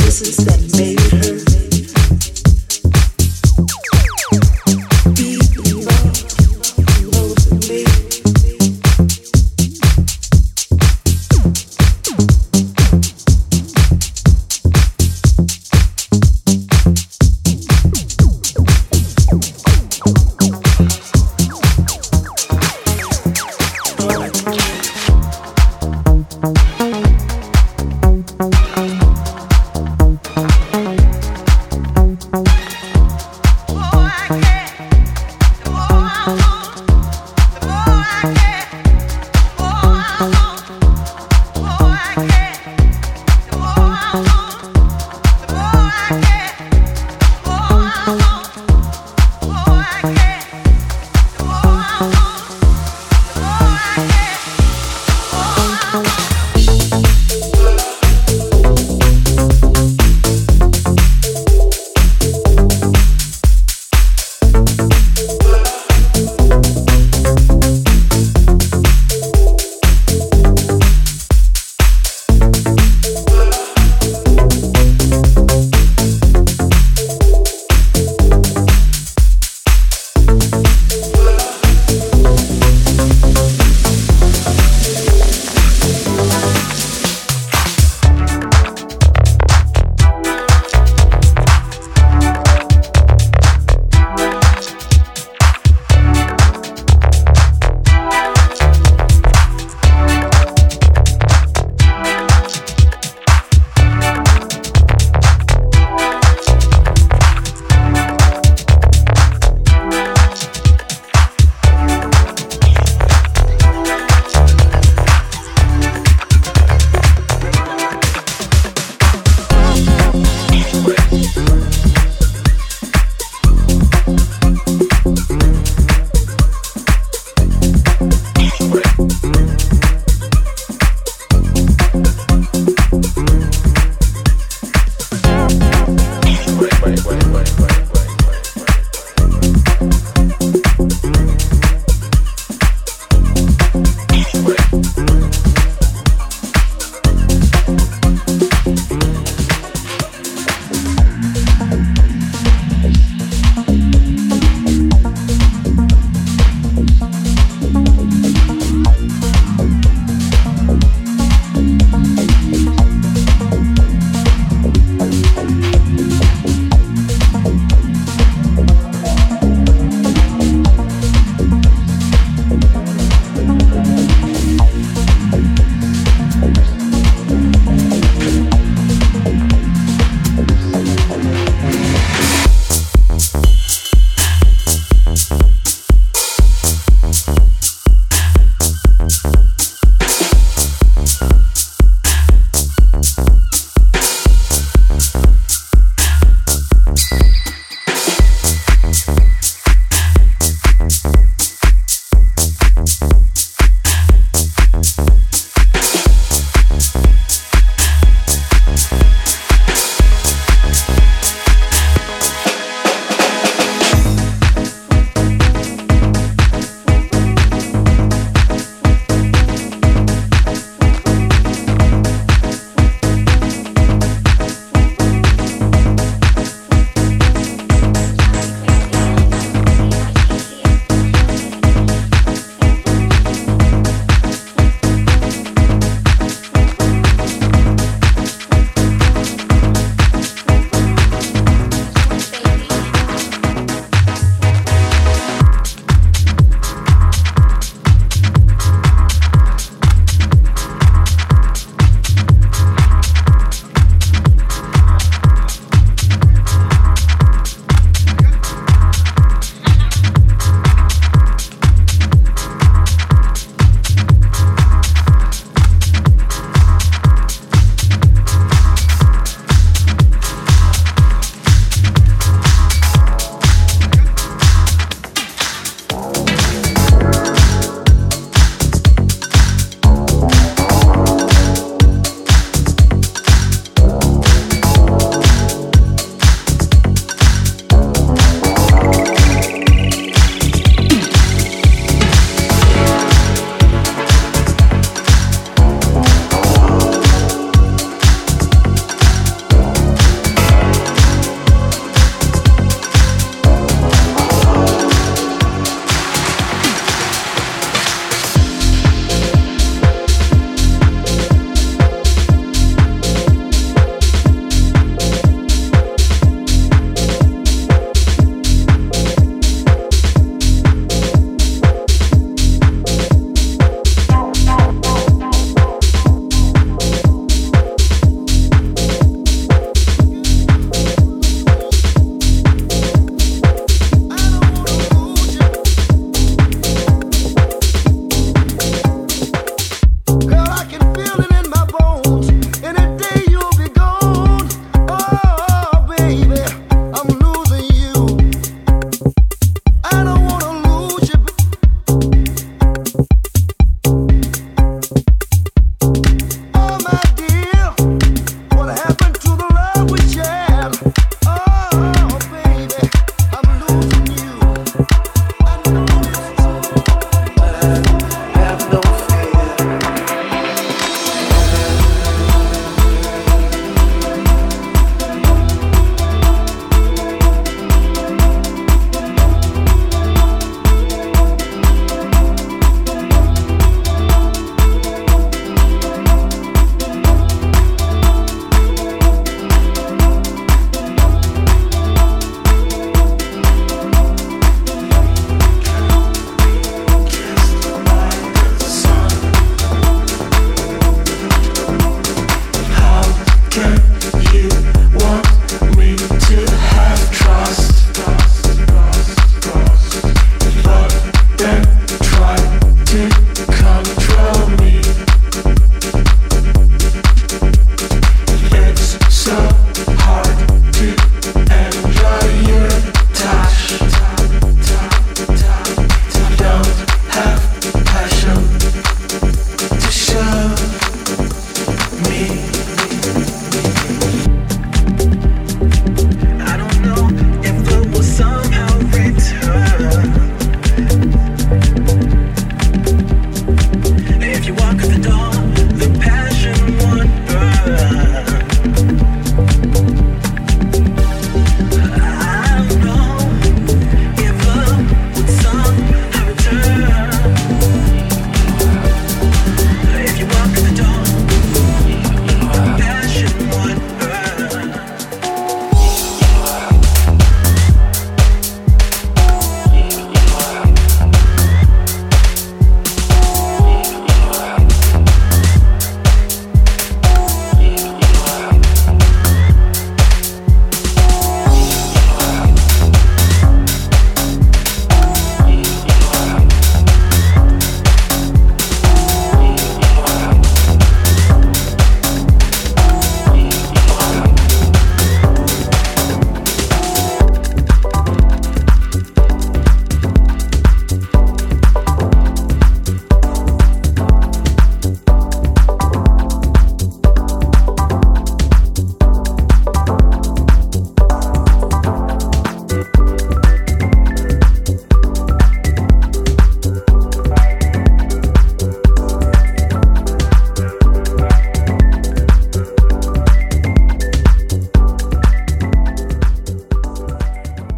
existence that way, way, way, way.